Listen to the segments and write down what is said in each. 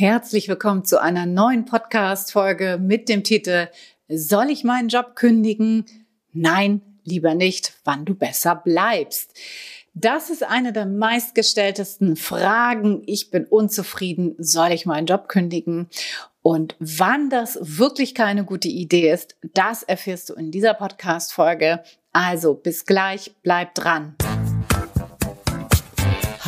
Herzlich willkommen zu einer neuen Podcast-Folge mit dem Titel Soll ich meinen Job kündigen? Nein, lieber nicht, wann du besser bleibst. Das ist eine der meistgestelltesten Fragen. Ich bin unzufrieden. Soll ich meinen Job kündigen? Und wann das wirklich keine gute Idee ist, das erfährst du in dieser Podcast-Folge. Also bis gleich, bleib dran.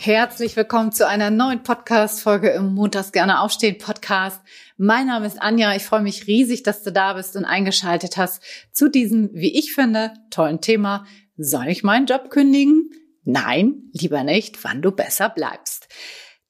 Herzlich willkommen zu einer neuen Podcast-Folge im Montags gerne aufstehen Podcast. Mein Name ist Anja. Ich freue mich riesig, dass du da bist und eingeschaltet hast zu diesem, wie ich finde, tollen Thema. Soll ich meinen Job kündigen? Nein, lieber nicht, wann du besser bleibst.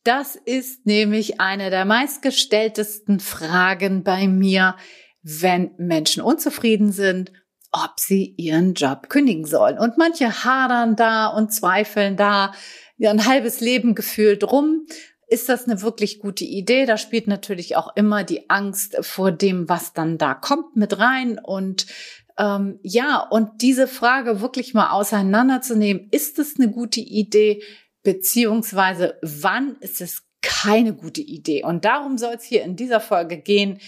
Das ist nämlich eine der meistgestelltesten Fragen bei mir, wenn Menschen unzufrieden sind, ob sie ihren Job kündigen sollen. Und manche hadern da und zweifeln da ja, ein halbes Leben gefühlt rum. Ist das eine wirklich gute Idee? Da spielt natürlich auch immer die Angst vor dem, was dann da kommt, mit rein. Und ähm, ja, und diese Frage wirklich mal auseinanderzunehmen, ist es eine gute Idee? beziehungsweise wann ist es keine gute Idee. Und darum soll es hier in dieser Folge gehen.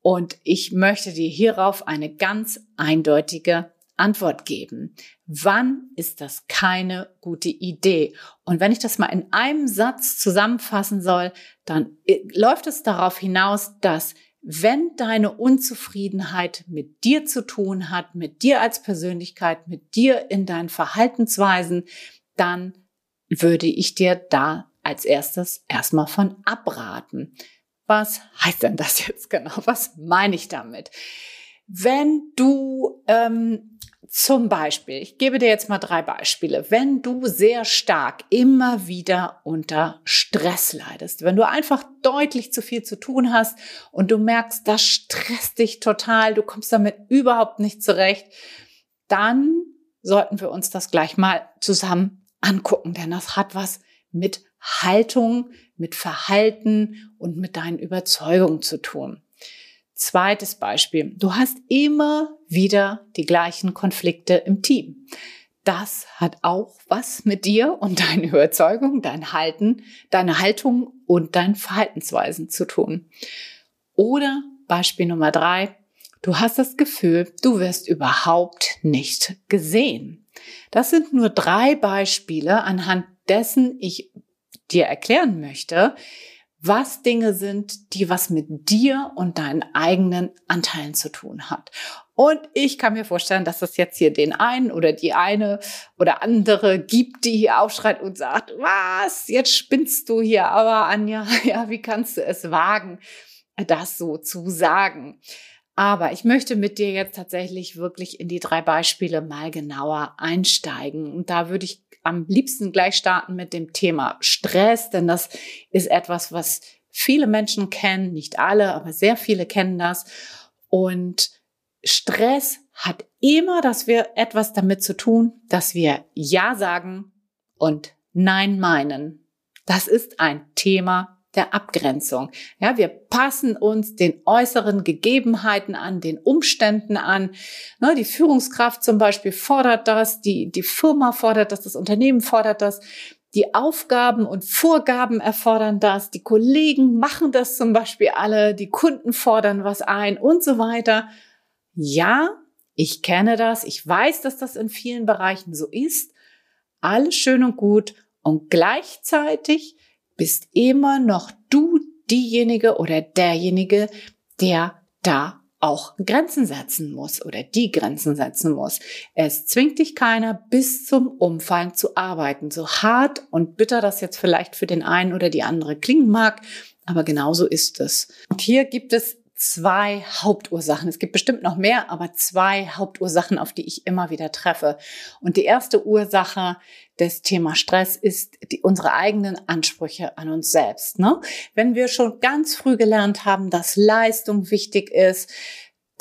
Und ich möchte dir hierauf eine ganz eindeutige Antwort geben. Wann ist das keine gute Idee? Und wenn ich das mal in einem Satz zusammenfassen soll, dann äh, läuft es darauf hinaus, dass wenn deine Unzufriedenheit mit dir zu tun hat, mit dir als Persönlichkeit, mit dir in deinen Verhaltensweisen, dann würde ich dir da als erstes erstmal von abraten. Was heißt denn das jetzt genau? Was meine ich damit? Wenn du ähm, zum Beispiel, ich gebe dir jetzt mal drei Beispiele, wenn du sehr stark immer wieder unter Stress leidest, wenn du einfach deutlich zu viel zu tun hast und du merkst, das stresst dich total, du kommst damit überhaupt nicht zurecht, dann sollten wir uns das gleich mal zusammen angucken, denn das hat was mit Haltung, mit Verhalten und mit deinen Überzeugungen zu tun. Zweites Beispiel. Du hast immer wieder die gleichen Konflikte im Team. Das hat auch was mit dir und deinen Überzeugungen, dein Halten, deine Haltung und deinen Verhaltensweisen zu tun. Oder Beispiel Nummer drei. Du hast das Gefühl, du wirst überhaupt nicht gesehen. Das sind nur drei Beispiele, anhand dessen ich dir erklären möchte, was Dinge sind, die was mit dir und deinen eigenen Anteilen zu tun hat. Und ich kann mir vorstellen, dass es jetzt hier den einen oder die eine oder andere gibt, die hier aufschreit und sagt, was, jetzt spinnst du hier, aber Anja, ja, wie kannst du es wagen, das so zu sagen? Aber ich möchte mit dir jetzt tatsächlich wirklich in die drei Beispiele mal genauer einsteigen. Und da würde ich am liebsten gleich starten mit dem Thema Stress, denn das ist etwas, was viele Menschen kennen, nicht alle, aber sehr viele kennen das. Und Stress hat immer, dass wir etwas damit zu tun, dass wir Ja sagen und Nein meinen. Das ist ein Thema der Abgrenzung. Ja, wir passen uns den äußeren Gegebenheiten an, den Umständen an. Ne, die Führungskraft zum Beispiel fordert das, die, die Firma fordert das, das Unternehmen fordert das. Die Aufgaben und Vorgaben erfordern das, die Kollegen machen das zum Beispiel alle, die Kunden fordern was ein und so weiter. Ja, ich kenne das, ich weiß, dass das in vielen Bereichen so ist. Alles schön und gut und gleichzeitig bist immer noch du diejenige oder derjenige, der da auch Grenzen setzen muss oder die Grenzen setzen muss. Es zwingt dich keiner bis zum Umfallen zu arbeiten. So hart und bitter das jetzt vielleicht für den einen oder die andere klingen mag, aber genauso ist es. Und hier gibt es zwei Hauptursachen. Es gibt bestimmt noch mehr, aber zwei Hauptursachen, auf die ich immer wieder treffe. Und die erste Ursache des Thema Stress ist die, unsere eigenen Ansprüche an uns selbst. Ne? Wenn wir schon ganz früh gelernt haben, dass Leistung wichtig ist,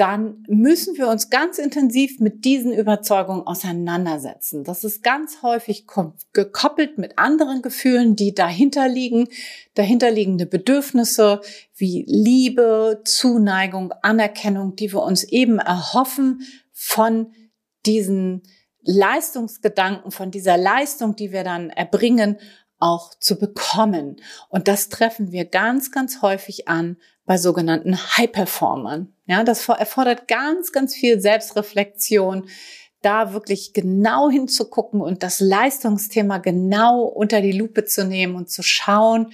dann müssen wir uns ganz intensiv mit diesen Überzeugungen auseinandersetzen. Das ist ganz häufig gekoppelt mit anderen Gefühlen, die dahinter liegen, dahinterliegende Bedürfnisse wie Liebe, Zuneigung, Anerkennung, die wir uns eben erhoffen von diesen Leistungsgedanken, von dieser Leistung, die wir dann erbringen, auch zu bekommen. Und das treffen wir ganz, ganz häufig an bei sogenannten High-Performern. Ja, das erfordert ganz, ganz viel Selbstreflexion, da wirklich genau hinzugucken und das Leistungsthema genau unter die Lupe zu nehmen und zu schauen,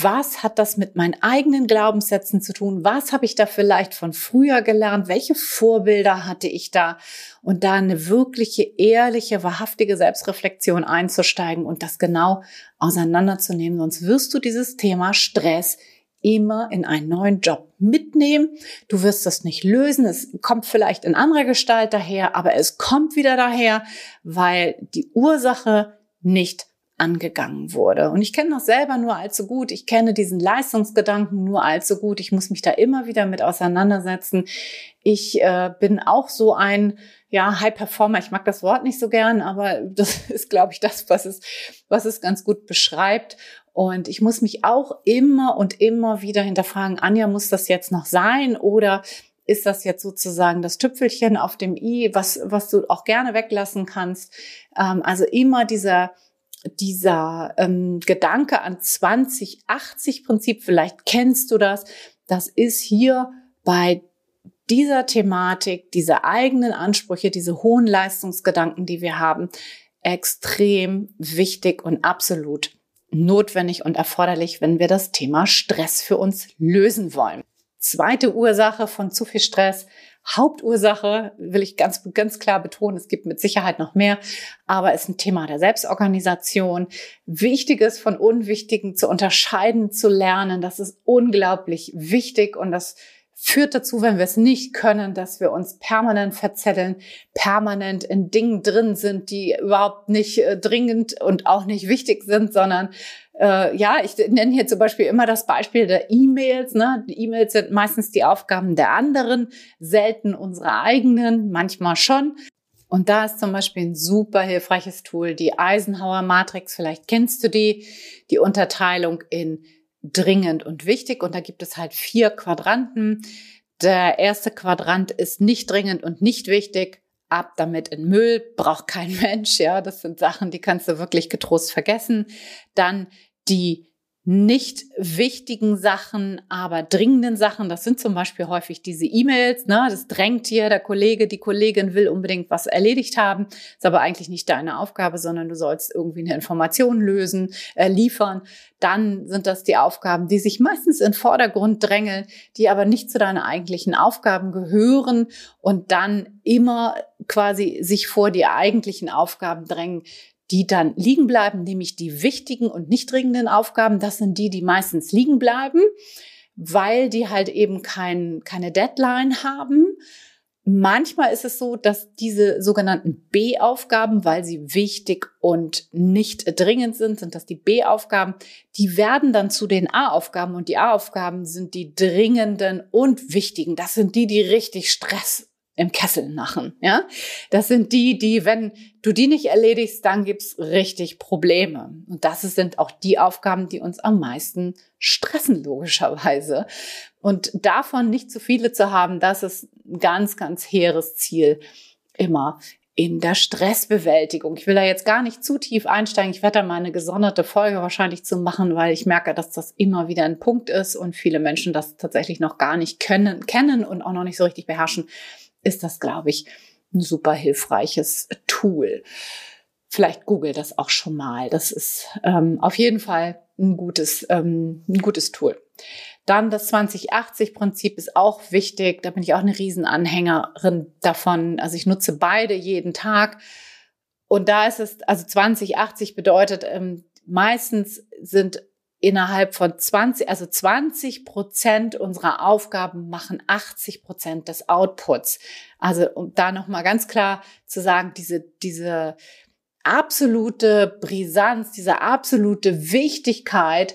was hat das mit meinen eigenen Glaubenssätzen zu tun? Was habe ich da vielleicht von früher gelernt? Welche Vorbilder hatte ich da? Und da eine wirkliche, ehrliche, wahrhaftige Selbstreflexion einzusteigen und das genau auseinanderzunehmen. Sonst wirst du dieses Thema Stress immer in einen neuen Job mitnehmen. Du wirst das nicht lösen. Es kommt vielleicht in anderer Gestalt daher, aber es kommt wieder daher, weil die Ursache nicht angegangen wurde. Und ich kenne das selber nur allzu gut. Ich kenne diesen Leistungsgedanken nur allzu gut. Ich muss mich da immer wieder mit auseinandersetzen. Ich äh, bin auch so ein ja, High Performer. Ich mag das Wort nicht so gern, aber das ist, glaube ich, das, was es, was es ganz gut beschreibt. Und ich muss mich auch immer und immer wieder hinterfragen, Anja, muss das jetzt noch sein oder ist das jetzt sozusagen das Tüpfelchen auf dem i, was, was du auch gerne weglassen kannst? Ähm, also immer dieser, dieser ähm, Gedanke an 2080-Prinzip, vielleicht kennst du das, das ist hier bei dieser Thematik, diese eigenen Ansprüche, diese hohen Leistungsgedanken, die wir haben, extrem wichtig und absolut notwendig und erforderlich, wenn wir das Thema Stress für uns lösen wollen. Zweite Ursache von zu viel Stress Hauptursache will ich ganz, ganz klar betonen. Es gibt mit Sicherheit noch mehr, aber es ist ein Thema der Selbstorganisation. Wichtiges von Unwichtigen zu unterscheiden, zu lernen. Das ist unglaublich wichtig und das führt dazu, wenn wir es nicht können, dass wir uns permanent verzetteln, permanent in Dingen drin sind, die überhaupt nicht äh, dringend und auch nicht wichtig sind, sondern äh, ja, ich nenne hier zum Beispiel immer das Beispiel der E-Mails. Ne? Die E-Mails sind meistens die Aufgaben der anderen, selten unsere eigenen, manchmal schon. Und da ist zum Beispiel ein super hilfreiches Tool, die Eisenhower Matrix. Vielleicht kennst du die, die Unterteilung in dringend und wichtig. Und da gibt es halt vier Quadranten. Der erste Quadrant ist nicht dringend und nicht wichtig. Ab damit in Müll, braucht kein Mensch, ja. Das sind Sachen, die kannst du wirklich getrost vergessen. Dann die nicht wichtigen Sachen, aber dringenden Sachen. Das sind zum Beispiel häufig diese E-Mails. Ne? Das drängt hier der Kollege, die Kollegin will unbedingt was erledigt haben. Ist aber eigentlich nicht deine Aufgabe, sondern du sollst irgendwie eine Information lösen, äh, liefern. Dann sind das die Aufgaben, die sich meistens in Vordergrund drängeln, die aber nicht zu deinen eigentlichen Aufgaben gehören und dann immer quasi sich vor die eigentlichen Aufgaben drängen, die dann liegen bleiben, nämlich die wichtigen und nicht dringenden Aufgaben. Das sind die, die meistens liegen bleiben, weil die halt eben kein, keine Deadline haben. Manchmal ist es so, dass diese sogenannten B-Aufgaben, weil sie wichtig und nicht dringend sind, sind das die B-Aufgaben, die werden dann zu den A-Aufgaben und die A-Aufgaben sind die dringenden und wichtigen. Das sind die, die richtig Stress im Kessel machen. Ja, das sind die, die, wenn du die nicht erledigst, dann gibt's richtig Probleme. Und das sind auch die Aufgaben, die uns am meisten stressen, logischerweise. Und davon nicht zu viele zu haben, das ist ein ganz, ganz hehres Ziel immer in der Stressbewältigung. Ich will da jetzt gar nicht zu tief einsteigen. Ich werde da mal eine gesonderte Folge wahrscheinlich zu machen, weil ich merke, dass das immer wieder ein Punkt ist und viele Menschen das tatsächlich noch gar nicht können, kennen und auch noch nicht so richtig beherrschen ist das, glaube ich, ein super hilfreiches Tool. Vielleicht google das auch schon mal. Das ist ähm, auf jeden Fall ein gutes, ähm, ein gutes Tool. Dann das 2080-Prinzip ist auch wichtig. Da bin ich auch eine Riesenanhängerin davon. Also ich nutze beide jeden Tag. Und da ist es, also 2080 bedeutet, ähm, meistens sind innerhalb von 20, also 20 Prozent unserer Aufgaben machen 80 Prozent des Outputs. Also um da nochmal ganz klar zu sagen, diese, diese absolute Brisanz, diese absolute Wichtigkeit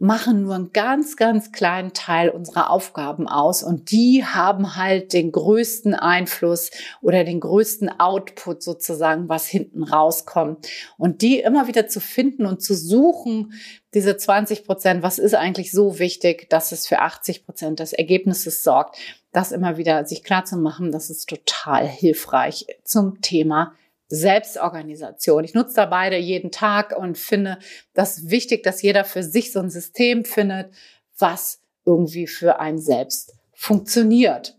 machen nur einen ganz, ganz kleinen Teil unserer Aufgaben aus und die haben halt den größten Einfluss oder den größten Output sozusagen, was hinten rauskommt. Und die immer wieder zu finden und zu suchen, diese 20 Prozent, was ist eigentlich so wichtig, dass es für 80 Prozent des Ergebnisses sorgt, das immer wieder sich klar zu machen, das ist total hilfreich zum Thema Selbstorganisation. Ich nutze da beide jeden Tag und finde das wichtig, dass jeder für sich so ein System findet, was irgendwie für einen selbst funktioniert.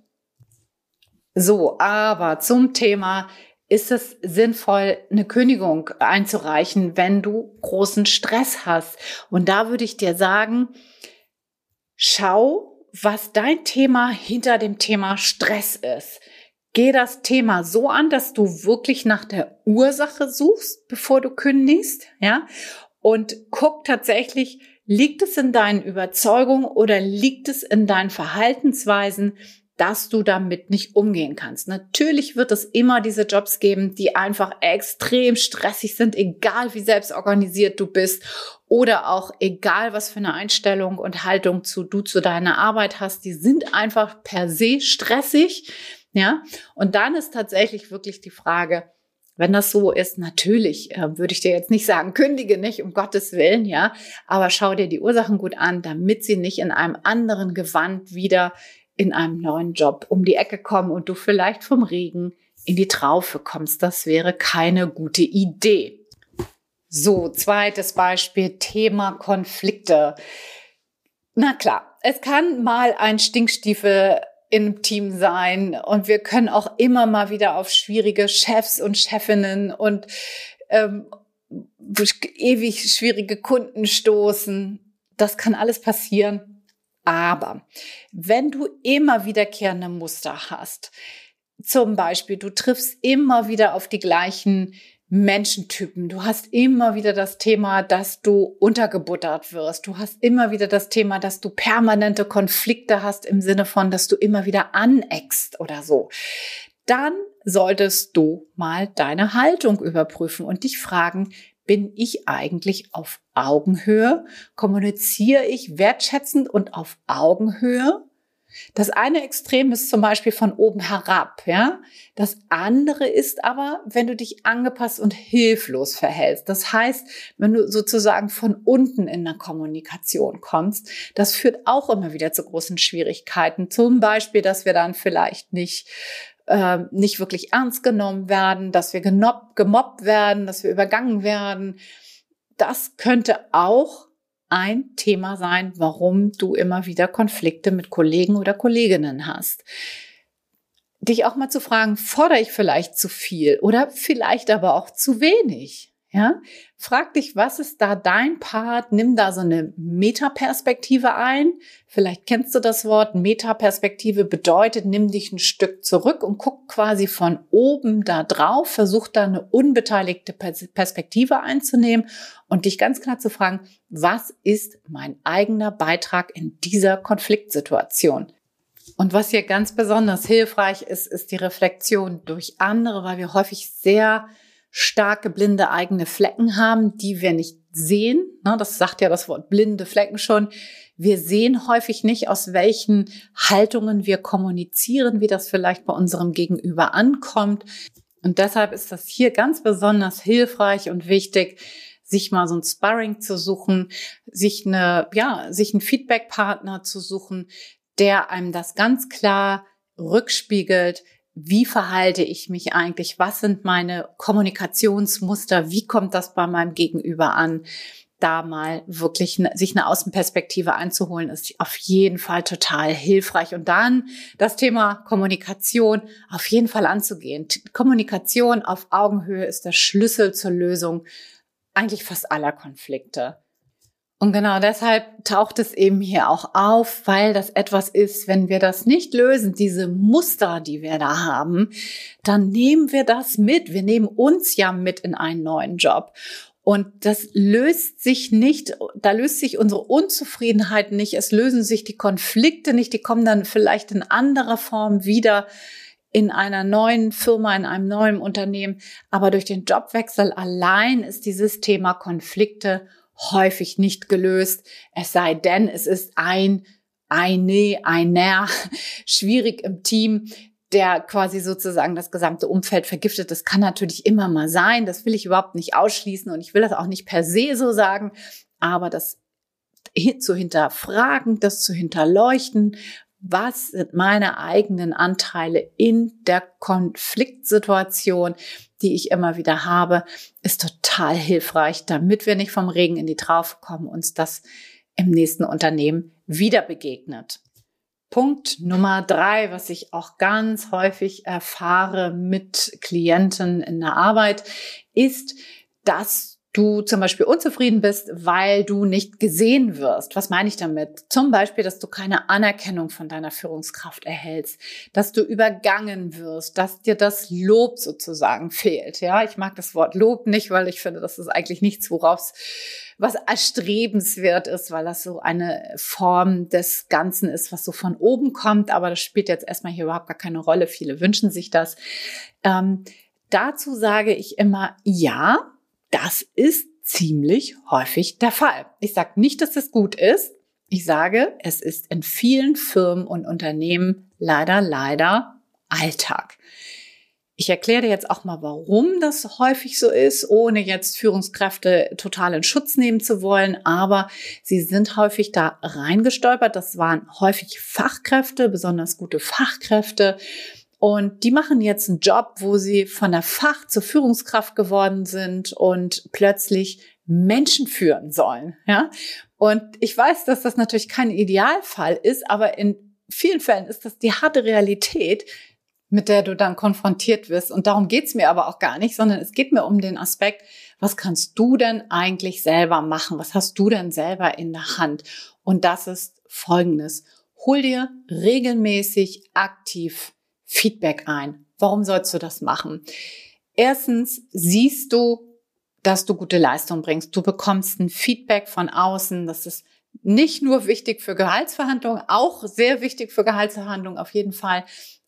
So, aber zum Thema, ist es sinnvoll, eine Kündigung einzureichen, wenn du großen Stress hast? Und da würde ich dir sagen, schau, was dein Thema hinter dem Thema Stress ist. Geh das Thema so an, dass du wirklich nach der Ursache suchst, bevor du kündigst, ja? Und guck tatsächlich, liegt es in deinen Überzeugungen oder liegt es in deinen Verhaltensweisen, dass du damit nicht umgehen kannst. Natürlich wird es immer diese Jobs geben, die einfach extrem stressig sind, egal wie selbstorganisiert du bist oder auch egal was für eine Einstellung und Haltung zu du zu deiner Arbeit hast, die sind einfach per se stressig. Ja, und dann ist tatsächlich wirklich die Frage, wenn das so ist, natürlich äh, würde ich dir jetzt nicht sagen, kündige nicht, um Gottes Willen, ja, aber schau dir die Ursachen gut an, damit sie nicht in einem anderen Gewand wieder in einem neuen Job um die Ecke kommen und du vielleicht vom Regen in die Traufe kommst. Das wäre keine gute Idee. So, zweites Beispiel, Thema Konflikte. Na klar, es kann mal ein Stinkstiefel im Team sein und wir können auch immer mal wieder auf schwierige Chefs und Chefinnen und ähm, ewig schwierige Kunden stoßen. Das kann alles passieren. Aber wenn du immer wiederkehrende Muster hast, zum Beispiel du triffst immer wieder auf die gleichen Menschentypen. Du hast immer wieder das Thema, dass du untergebuttert wirst. Du hast immer wieder das Thema, dass du permanente Konflikte hast im Sinne von, dass du immer wieder aneckst oder so. Dann solltest du mal deine Haltung überprüfen und dich fragen, bin ich eigentlich auf Augenhöhe? Kommuniziere ich wertschätzend und auf Augenhöhe? Das eine Extrem ist zum Beispiel von oben herab, ja. Das andere ist aber, wenn du dich angepasst und hilflos verhältst. Das heißt, wenn du sozusagen von unten in der Kommunikation kommst, das führt auch immer wieder zu großen Schwierigkeiten. Zum Beispiel, dass wir dann vielleicht nicht äh, nicht wirklich ernst genommen werden, dass wir gemobbt werden, dass wir übergangen werden. Das könnte auch ein Thema sein, warum du immer wieder Konflikte mit Kollegen oder Kolleginnen hast. Dich auch mal zu fragen, fordere ich vielleicht zu viel oder vielleicht aber auch zu wenig? Ja, frag dich, was ist da dein Part? Nimm da so eine Metaperspektive ein. Vielleicht kennst du das Wort. Metaperspektive bedeutet, nimm dich ein Stück zurück und guck quasi von oben da drauf. Versuch da eine unbeteiligte Perspektive einzunehmen und dich ganz klar zu fragen, was ist mein eigener Beitrag in dieser Konfliktsituation? Und was hier ganz besonders hilfreich ist, ist die Reflexion durch andere, weil wir häufig sehr starke blinde eigene Flecken haben, die wir nicht sehen. Das sagt ja das Wort blinde Flecken schon. Wir sehen häufig nicht, aus welchen Haltungen wir kommunizieren, wie das vielleicht bei unserem Gegenüber ankommt. Und deshalb ist das hier ganz besonders hilfreich und wichtig, sich mal so ein Sparring zu suchen, sich eine, ja, sich einen Feedback-Partner zu suchen, der einem das ganz klar rückspiegelt, wie verhalte ich mich eigentlich? Was sind meine Kommunikationsmuster? Wie kommt das bei meinem Gegenüber an? Da mal wirklich sich eine Außenperspektive einzuholen, ist auf jeden Fall total hilfreich. Und dann das Thema Kommunikation auf jeden Fall anzugehen. Kommunikation auf Augenhöhe ist der Schlüssel zur Lösung eigentlich fast aller Konflikte. Und genau deshalb taucht es eben hier auch auf, weil das etwas ist, wenn wir das nicht lösen, diese Muster, die wir da haben, dann nehmen wir das mit. Wir nehmen uns ja mit in einen neuen Job. Und das löst sich nicht, da löst sich unsere Unzufriedenheit nicht, es lösen sich die Konflikte nicht, die kommen dann vielleicht in anderer Form wieder in einer neuen Firma, in einem neuen Unternehmen. Aber durch den Jobwechsel allein ist dieses Thema Konflikte häufig nicht gelöst. Es sei denn, es ist ein, eine, einer schwierig im Team, der quasi sozusagen das gesamte Umfeld vergiftet. Das kann natürlich immer mal sein. Das will ich überhaupt nicht ausschließen und ich will das auch nicht per se so sagen. Aber das zu hinterfragen, das zu hinterleuchten, was sind meine eigenen Anteile in der Konfliktsituation, die ich immer wieder habe, ist total hilfreich, damit wir nicht vom Regen in die Traufe kommen, uns das im nächsten Unternehmen wieder begegnet. Punkt Nummer drei, was ich auch ganz häufig erfahre mit Klienten in der Arbeit, ist, dass du zum Beispiel unzufrieden bist, weil du nicht gesehen wirst. Was meine ich damit? Zum Beispiel, dass du keine Anerkennung von deiner Führungskraft erhältst, dass du übergangen wirst, dass dir das Lob sozusagen fehlt. Ja, ich mag das Wort Lob nicht, weil ich finde, das ist eigentlich nichts, worauf was erstrebenswert ist, weil das so eine Form des Ganzen ist, was so von oben kommt. Aber das spielt jetzt erstmal hier überhaupt gar keine Rolle. Viele wünschen sich das. Ähm, dazu sage ich immer, ja, das ist ziemlich häufig der Fall. Ich sage nicht, dass das gut ist. Ich sage, es ist in vielen Firmen und Unternehmen leider, leider Alltag. Ich erkläre dir jetzt auch mal, warum das häufig so ist, ohne jetzt Führungskräfte total in Schutz nehmen zu wollen. Aber sie sind häufig da reingestolpert. Das waren häufig Fachkräfte, besonders gute Fachkräfte, und die machen jetzt einen Job, wo sie von der Fach zur Führungskraft geworden sind und plötzlich Menschen führen sollen. Ja? Und ich weiß, dass das natürlich kein Idealfall ist, aber in vielen Fällen ist das die harte Realität, mit der du dann konfrontiert wirst. Und darum geht's mir aber auch gar nicht, sondern es geht mir um den Aspekt, was kannst du denn eigentlich selber machen? Was hast du denn selber in der Hand? Und das ist Folgendes. Hol dir regelmäßig aktiv Feedback ein. Warum sollst du das machen? Erstens siehst du, dass du gute Leistung bringst. Du bekommst ein Feedback von außen. Das ist nicht nur wichtig für Gehaltsverhandlungen, auch sehr wichtig für Gehaltsverhandlungen auf jeden Fall.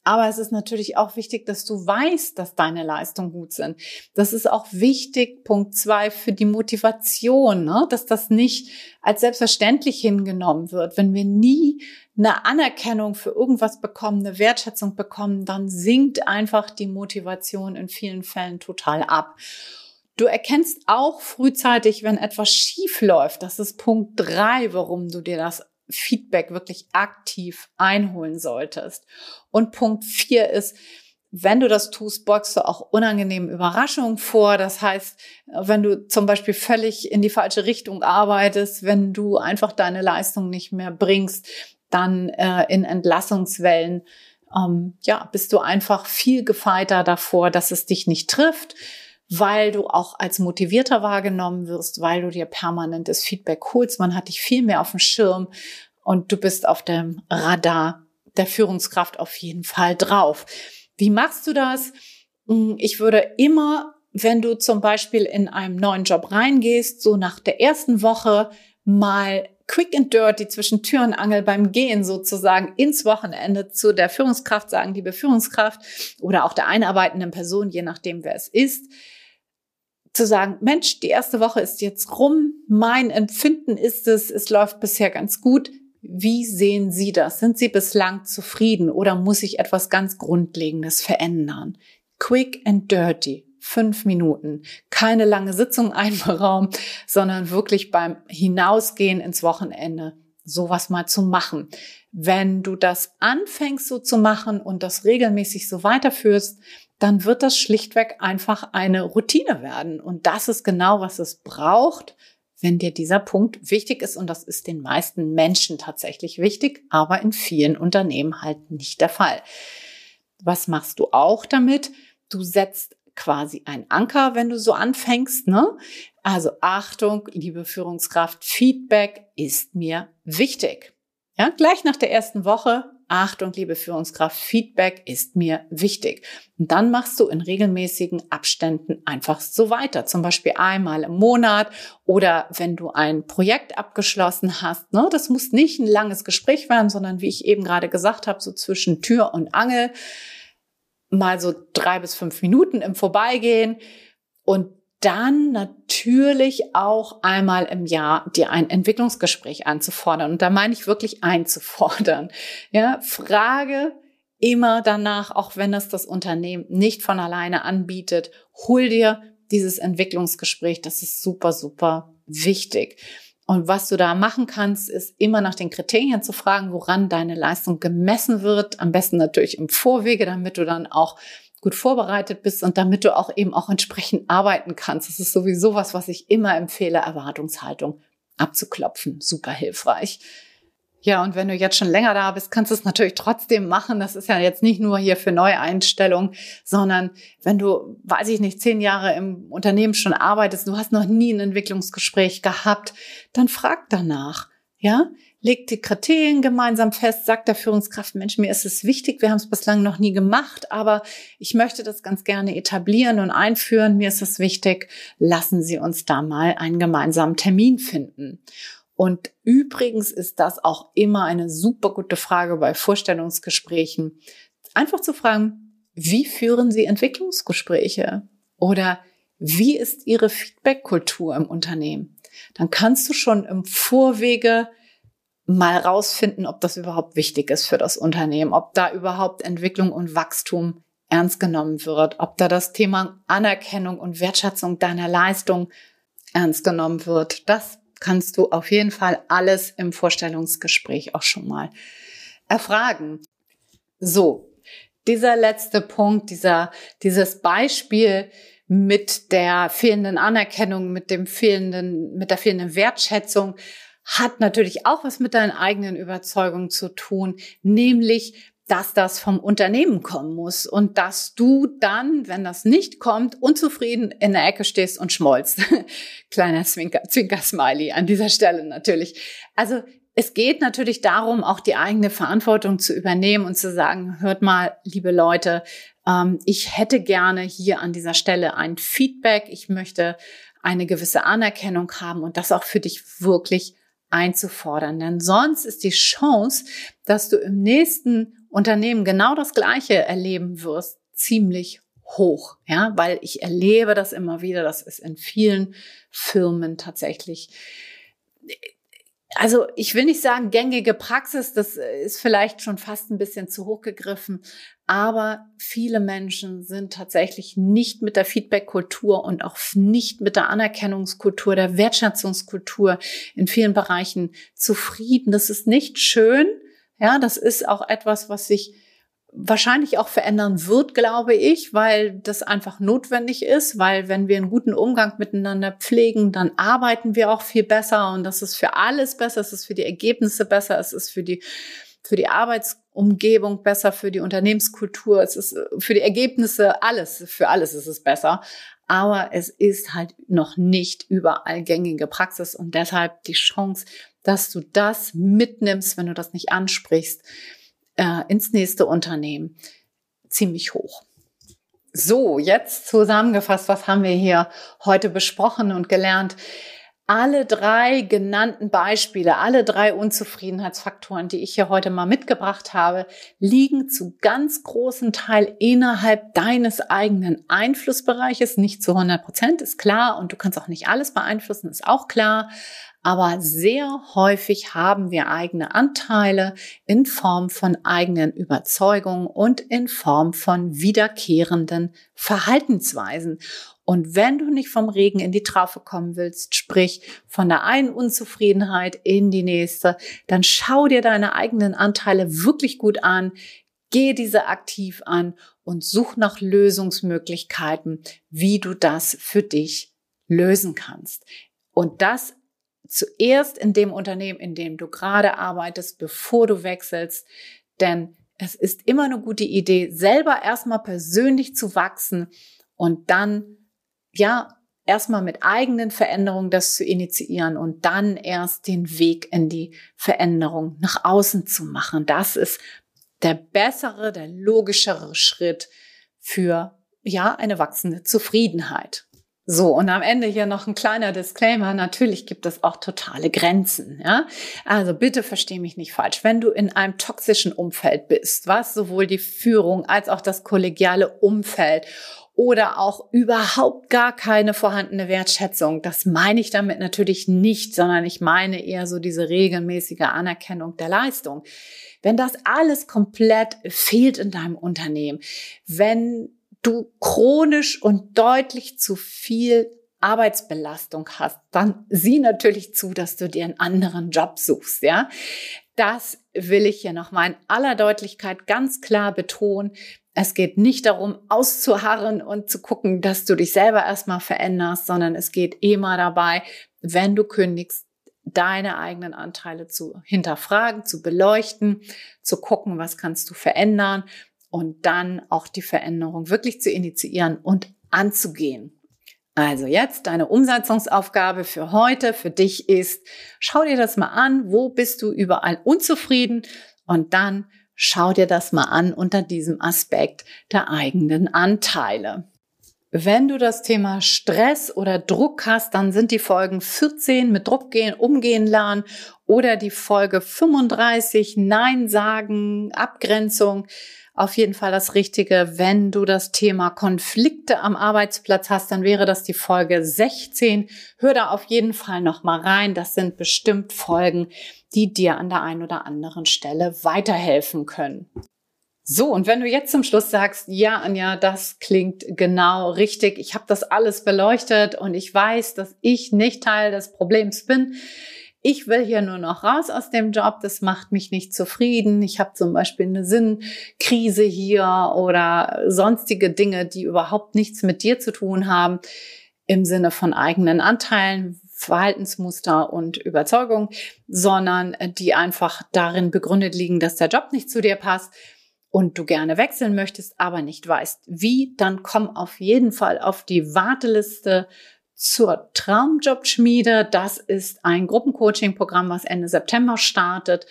Aber es ist natürlich auch wichtig, dass du weißt, dass deine Leistungen gut sind. Das ist auch wichtig, Punkt zwei, für die Motivation, ne? dass das nicht als selbstverständlich hingenommen wird. Wenn wir nie eine Anerkennung für irgendwas bekommen, eine Wertschätzung bekommen, dann sinkt einfach die Motivation in vielen Fällen total ab. Du erkennst auch frühzeitig, wenn etwas schief läuft. Das ist Punkt drei, warum du dir das Feedback wirklich aktiv einholen solltest. Und Punkt vier ist, wenn du das tust, beugst du auch unangenehmen Überraschungen vor. Das heißt, wenn du zum Beispiel völlig in die falsche Richtung arbeitest, wenn du einfach deine Leistung nicht mehr bringst, dann äh, in Entlassungswellen, ähm, ja, bist du einfach viel gefeiter davor, dass es dich nicht trifft, weil du auch als motivierter wahrgenommen wirst, weil du dir permanentes Feedback holst. Man hat dich viel mehr auf dem Schirm und du bist auf dem Radar der Führungskraft auf jeden Fall drauf. Wie machst du das? Hm, ich würde immer, wenn du zum Beispiel in einem neuen Job reingehst, so nach der ersten Woche mal quick and dirty zwischen Tür und Angel beim Gehen sozusagen ins Wochenende zu der Führungskraft sagen, liebe Führungskraft oder auch der einarbeitenden Person, je nachdem wer es ist, zu sagen, Mensch, die erste Woche ist jetzt rum, mein Empfinden ist es, es läuft bisher ganz gut. Wie sehen Sie das? Sind Sie bislang zufrieden oder muss ich etwas ganz Grundlegendes verändern? Quick and dirty fünf Minuten. Keine lange Sitzung einberaumen, sondern wirklich beim Hinausgehen ins Wochenende sowas mal zu machen. Wenn du das anfängst so zu machen und das regelmäßig so weiterführst, dann wird das schlichtweg einfach eine Routine werden. Und das ist genau, was es braucht, wenn dir dieser Punkt wichtig ist. Und das ist den meisten Menschen tatsächlich wichtig, aber in vielen Unternehmen halt nicht der Fall. Was machst du auch damit? Du setzt quasi ein Anker, wenn du so anfängst. Ne? Also Achtung, liebe Führungskraft, Feedback ist mir wichtig. Ja, gleich nach der ersten Woche, Achtung, liebe Führungskraft, Feedback ist mir wichtig. Und dann machst du in regelmäßigen Abständen einfach so weiter. Zum Beispiel einmal im Monat oder wenn du ein Projekt abgeschlossen hast. Ne? Das muss nicht ein langes Gespräch werden, sondern wie ich eben gerade gesagt habe, so zwischen Tür und Angel mal so drei bis fünf Minuten im Vorbeigehen und dann natürlich auch einmal im Jahr dir ein Entwicklungsgespräch anzufordern. Und da meine ich wirklich einzufordern. Ja, frage immer danach, auch wenn es das Unternehmen nicht von alleine anbietet, hol dir dieses Entwicklungsgespräch. Das ist super, super wichtig. Und was du da machen kannst, ist immer nach den Kriterien zu fragen, woran deine Leistung gemessen wird. Am besten natürlich im Vorwege, damit du dann auch gut vorbereitet bist und damit du auch eben auch entsprechend arbeiten kannst. Das ist sowieso was, was ich immer empfehle, Erwartungshaltung abzuklopfen. Super hilfreich. Ja, und wenn du jetzt schon länger da bist, kannst du es natürlich trotzdem machen. Das ist ja jetzt nicht nur hier für Neueinstellungen, sondern wenn du, weiß ich nicht, zehn Jahre im Unternehmen schon arbeitest, du hast noch nie ein Entwicklungsgespräch gehabt, dann frag danach. Ja, leg die Kriterien gemeinsam fest, sagt der Führungskraft, Mensch, mir ist es wichtig, wir haben es bislang noch nie gemacht, aber ich möchte das ganz gerne etablieren und einführen, mir ist es wichtig, lassen Sie uns da mal einen gemeinsamen Termin finden. Und übrigens ist das auch immer eine super gute Frage bei Vorstellungsgesprächen. Einfach zu fragen, wie führen Sie Entwicklungsgespräche? Oder wie ist Ihre Feedback-Kultur im Unternehmen? Dann kannst du schon im Vorwege mal rausfinden, ob das überhaupt wichtig ist für das Unternehmen, ob da überhaupt Entwicklung und Wachstum ernst genommen wird, ob da das Thema Anerkennung und Wertschätzung deiner Leistung ernst genommen wird. Das kannst du auf jeden Fall alles im Vorstellungsgespräch auch schon mal erfragen. So, dieser letzte Punkt, dieser, dieses Beispiel mit der fehlenden Anerkennung, mit dem fehlenden, mit der fehlenden Wertschätzung hat natürlich auch was mit deinen eigenen Überzeugungen zu tun, nämlich dass das vom Unternehmen kommen muss und dass du dann, wenn das nicht kommt, unzufrieden in der Ecke stehst und schmollst. Kleiner Zwinker, Zwinker-Smiley an dieser Stelle natürlich. Also es geht natürlich darum, auch die eigene Verantwortung zu übernehmen und zu sagen, hört mal, liebe Leute, ähm, ich hätte gerne hier an dieser Stelle ein Feedback. Ich möchte eine gewisse Anerkennung haben und das auch für dich wirklich einzufordern. Denn sonst ist die Chance, dass du im nächsten Unternehmen genau das Gleiche erleben wirst, ziemlich hoch, ja, weil ich erlebe das immer wieder, das ist in vielen Firmen tatsächlich also ich will nicht sagen gängige Praxis, das ist vielleicht schon fast ein bisschen zu hoch gegriffen, aber viele Menschen sind tatsächlich nicht mit der Feedback-Kultur und auch nicht mit der Anerkennungskultur, der Wertschätzungskultur in vielen Bereichen zufrieden. Das ist nicht schön, ja, das ist auch etwas, was sich wahrscheinlich auch verändern wird, glaube ich, weil das einfach notwendig ist, weil wenn wir einen guten Umgang miteinander pflegen, dann arbeiten wir auch viel besser und das ist für alles besser, es ist für die Ergebnisse besser, es ist für die für die Arbeitsumgebung besser, für die Unternehmenskultur, es ist für die Ergebnisse alles, für alles ist es besser. Aber es ist halt noch nicht überall gängige Praxis und deshalb die Chance, dass du das mitnimmst, wenn du das nicht ansprichst, äh, ins nächste Unternehmen, ziemlich hoch. So, jetzt zusammengefasst, was haben wir hier heute besprochen und gelernt? Alle drei genannten Beispiele, alle drei Unzufriedenheitsfaktoren, die ich hier heute mal mitgebracht habe, liegen zu ganz großen Teil innerhalb deines eigenen Einflussbereiches. Nicht zu 100 Prozent, ist klar. Und du kannst auch nicht alles beeinflussen, ist auch klar. Aber sehr häufig haben wir eigene Anteile in Form von eigenen Überzeugungen und in Form von wiederkehrenden Verhaltensweisen. Und wenn du nicht vom Regen in die Traufe kommen willst, sprich von der einen Unzufriedenheit in die nächste, dann schau dir deine eigenen Anteile wirklich gut an, geh diese aktiv an und such nach Lösungsmöglichkeiten, wie du das für dich lösen kannst. Und das zuerst in dem Unternehmen, in dem du gerade arbeitest, bevor du wechselst. Denn es ist immer eine gute Idee, selber erstmal persönlich zu wachsen und dann, ja, erstmal mit eigenen Veränderungen das zu initiieren und dann erst den Weg in die Veränderung nach außen zu machen. Das ist der bessere, der logischere Schritt für, ja, eine wachsende Zufriedenheit. So, und am Ende hier noch ein kleiner Disclaimer. Natürlich gibt es auch totale Grenzen, ja. Also bitte versteh mich nicht falsch. Wenn du in einem toxischen Umfeld bist, was sowohl die Führung als auch das kollegiale Umfeld oder auch überhaupt gar keine vorhandene Wertschätzung. Das meine ich damit natürlich nicht, sondern ich meine eher so diese regelmäßige Anerkennung der Leistung. Wenn das alles komplett fehlt in deinem Unternehmen, wenn du chronisch und deutlich zu viel Arbeitsbelastung hast, dann sieh natürlich zu, dass du dir einen anderen Job suchst, ja. Das will ich hier nochmal in aller Deutlichkeit ganz klar betonen. Es geht nicht darum, auszuharren und zu gucken, dass du dich selber erstmal veränderst, sondern es geht immer dabei, wenn du kündigst, deine eigenen Anteile zu hinterfragen, zu beleuchten, zu gucken, was kannst du verändern und dann auch die Veränderung wirklich zu initiieren und anzugehen. Also jetzt deine Umsetzungsaufgabe für heute, für dich ist, schau dir das mal an, wo bist du überall unzufrieden und dann schau dir das mal an unter diesem Aspekt der eigenen Anteile. Wenn du das Thema Stress oder Druck hast, dann sind die Folgen 14 mit Druck gehen, umgehen lernen oder die Folge 35 Nein sagen, Abgrenzung auf jeden Fall das Richtige. Wenn du das Thema Konflikte am Arbeitsplatz hast, dann wäre das die Folge 16. Hör da auf jeden Fall noch mal rein. Das sind bestimmt Folgen, die dir an der einen oder anderen Stelle weiterhelfen können. So, und wenn du jetzt zum Schluss sagst, ja, Anja, das klingt genau richtig, ich habe das alles beleuchtet und ich weiß, dass ich nicht Teil des Problems bin, ich will hier nur noch raus aus dem Job, das macht mich nicht zufrieden. Ich habe zum Beispiel eine Sinnkrise hier oder sonstige Dinge, die überhaupt nichts mit dir zu tun haben, im Sinne von eigenen Anteilen, Verhaltensmuster und Überzeugung, sondern die einfach darin begründet liegen, dass der Job nicht zu dir passt und du gerne wechseln möchtest, aber nicht weißt, wie, dann komm auf jeden Fall auf die Warteliste zur Traumjobschmiede. Das ist ein Gruppencoaching-Programm, was Ende September startet.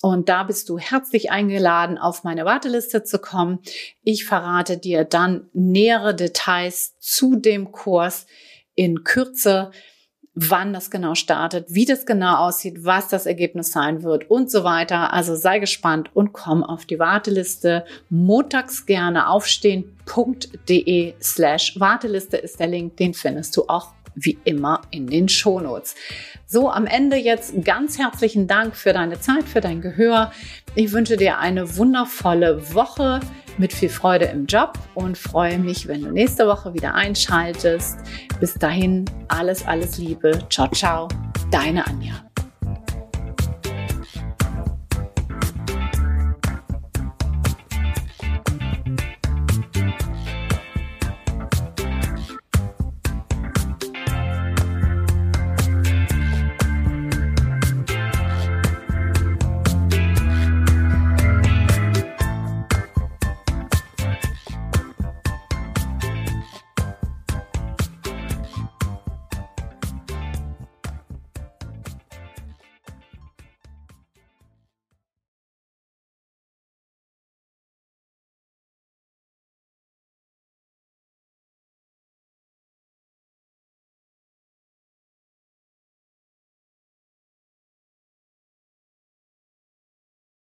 Und da bist du herzlich eingeladen, auf meine Warteliste zu kommen. Ich verrate dir dann nähere Details zu dem Kurs in Kürze wann das genau startet, wie das genau aussieht, was das Ergebnis sein wird und so weiter. Also sei gespannt und komm auf die Warteliste. Montags gerne aufstehen.de slash Warteliste ist der Link, den findest du auch wie immer in den Shownotes. So, am Ende jetzt ganz herzlichen Dank für deine Zeit, für dein Gehör. Ich wünsche dir eine wundervolle Woche mit viel Freude im Job und freue mich, wenn du nächste Woche wieder einschaltest. Bis dahin, alles, alles Liebe. Ciao, ciao. Deine Anja.